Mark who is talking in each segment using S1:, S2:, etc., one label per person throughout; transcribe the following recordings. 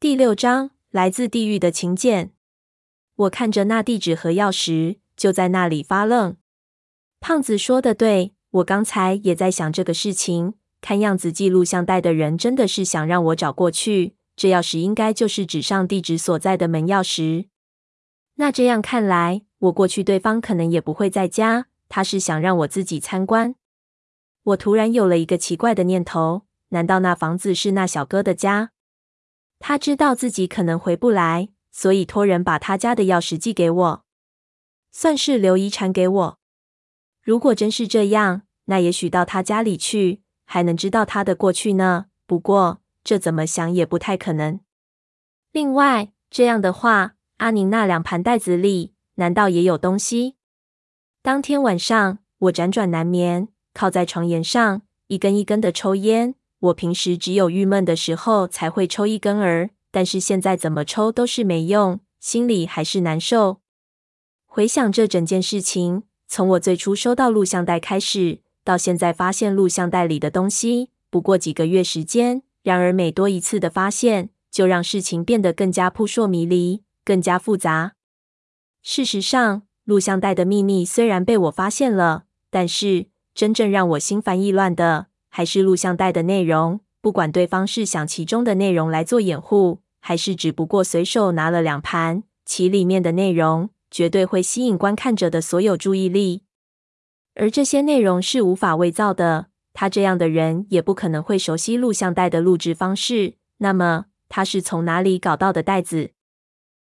S1: 第六章，来自地狱的请柬。我看着那地址和钥匙，就在那里发愣。胖子说的对，我刚才也在想这个事情。看样子寄录像带的人真的是想让我找过去，这钥匙应该就是纸上地址所在的门钥匙。那这样看来，我过去对方可能也不会在家，他是想让我自己参观。我突然有了一个奇怪的念头：难道那房子是那小哥的家？他知道自己可能回不来，所以托人把他家的钥匙寄给我，算是留遗产给我。如果真是这样，那也许到他家里去，还能知道他的过去呢。不过这怎么想也不太可能。另外，这样的话，阿宁那两盘袋子里难道也有东西？当天晚上，我辗转难眠，靠在床沿上，一根一根的抽烟。我平时只有郁闷的时候才会抽一根儿，但是现在怎么抽都是没用，心里还是难受。回想这整件事情，从我最初收到录像带开始，到现在发现录像带里的东西，不过几个月时间。然而每多一次的发现，就让事情变得更加扑朔迷离，更加复杂。事实上，录像带的秘密虽然被我发现了，但是真正让我心烦意乱的，还是录像带的内容，不管对方是想其中的内容来做掩护，还是只不过随手拿了两盘，其里面的内容绝对会吸引观看者的所有注意力。而这些内容是无法伪造的，他这样的人也不可能会熟悉录像带的录制方式。那么他是从哪里搞到的带子？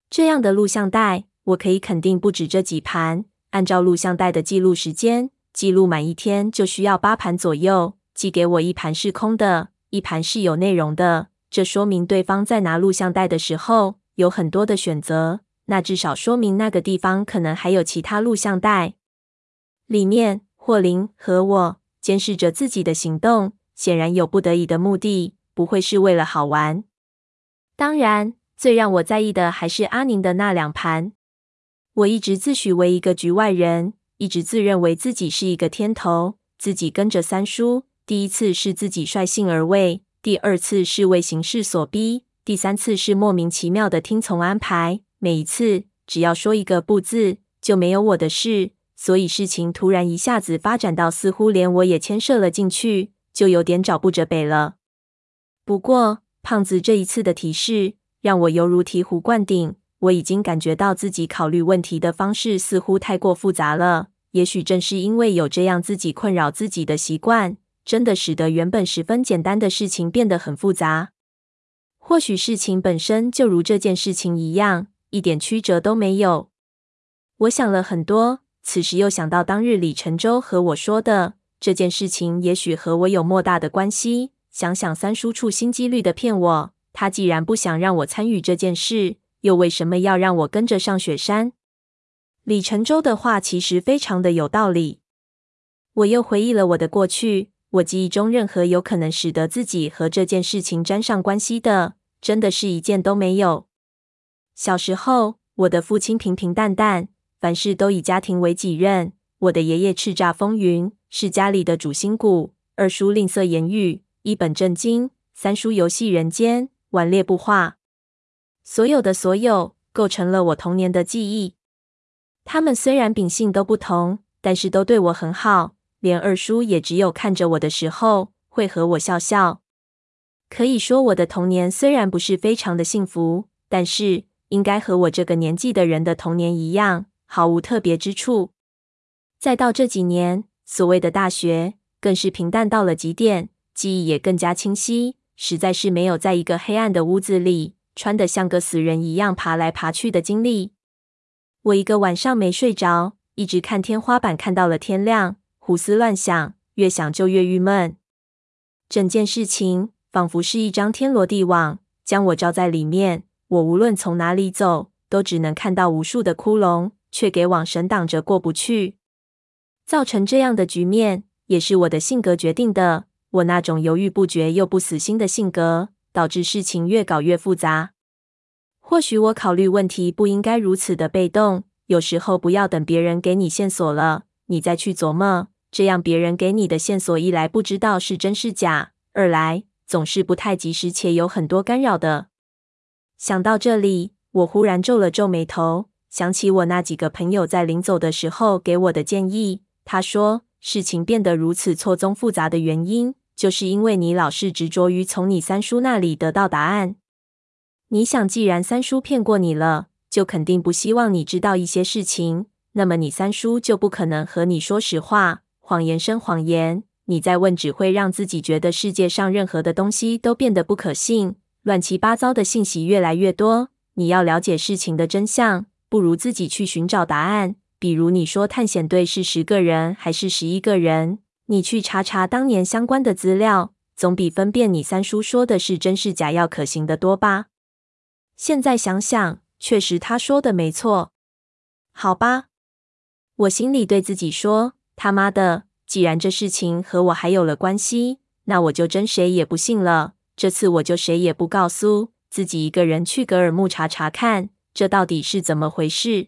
S1: 这样的录像带，我可以肯定不止这几盘。按照录像带的记录时间，记录满一天就需要八盘左右。寄给我一盘是空的，一盘是有内容的。这说明对方在拿录像带的时候有很多的选择。那至少说明那个地方可能还有其他录像带。里面，霍林和我监视着自己的行动，显然有不得已的目的，不会是为了好玩。当然，最让我在意的还是阿宁的那两盘。我一直自诩为一个局外人，一直自认为自己是一个天头，自己跟着三叔。第一次是自己率性而为，第二次是为形势所逼，第三次是莫名其妙的听从安排。每一次只要说一个不字，就没有我的事。所以事情突然一下子发展到似乎连我也牵涉了进去，就有点找不着北了。不过胖子这一次的提示让我犹如醍醐灌顶，我已经感觉到自己考虑问题的方式似乎太过复杂了。也许正是因为有这样自己困扰自己的习惯。真的使得原本十分简单的事情变得很复杂。或许事情本身就如这件事情一样，一点曲折都没有。我想了很多，此时又想到当日李承舟和我说的这件事情，也许和我有莫大的关系。想想三叔处心积虑的骗我，他既然不想让我参与这件事，又为什么要让我跟着上雪山？李承舟的话其实非常的有道理。我又回忆了我的过去。我记忆中，任何有可能使得自己和这件事情沾上关系的，真的是一件都没有。小时候，我的父亲平平淡淡，凡事都以家庭为己任。我的爷爷叱咤风云，是家里的主心骨；二叔吝啬言语，一本正经；三叔游戏人间，顽劣不化。所有的所有，构成了我童年的记忆。他们虽然秉性都不同，但是都对我很好。连二叔也只有看着我的时候会和我笑笑。可以说，我的童年虽然不是非常的幸福，但是应该和我这个年纪的人的童年一样，毫无特别之处。再到这几年，所谓的大学，更是平淡到了极点，记忆也更加清晰。实在是没有在一个黑暗的屋子里，穿得像个死人一样爬来爬去的经历。我一个晚上没睡着，一直看天花板，看到了天亮。胡思乱想，越想就越郁闷。整件事情仿佛是一张天罗地网，将我罩在里面。我无论从哪里走，都只能看到无数的窟窿，却给网绳挡着过不去。造成这样的局面，也是我的性格决定的。我那种犹豫不决又不死心的性格，导致事情越搞越复杂。或许我考虑问题不应该如此的被动，有时候不要等别人给你线索了，你再去琢磨。这样，别人给你的线索，一来不知道是真是假，二来总是不太及时且有很多干扰的。想到这里，我忽然皱了皱眉头，想起我那几个朋友在临走的时候给我的建议。他说，事情变得如此错综复杂的原因，就是因为你老是执着于从你三叔那里得到答案。你想，既然三叔骗过你了，就肯定不希望你知道一些事情，那么你三叔就不可能和你说实话。谎言生谎言，你再问只会让自己觉得世界上任何的东西都变得不可信。乱七八糟的信息越来越多，你要了解事情的真相，不如自己去寻找答案。比如你说探险队是十个人还是十一个人，你去查查当年相关的资料，总比分辨你三叔说的是真是假要可行的多吧？现在想想，确实他说的没错。好吧，我心里对自己说：“他妈的，既然这事情和我还有了关系，那我就真谁也不信了。”这次我就谁也不告诉，自己一个人去格尔木查查看，这到底是怎么回事。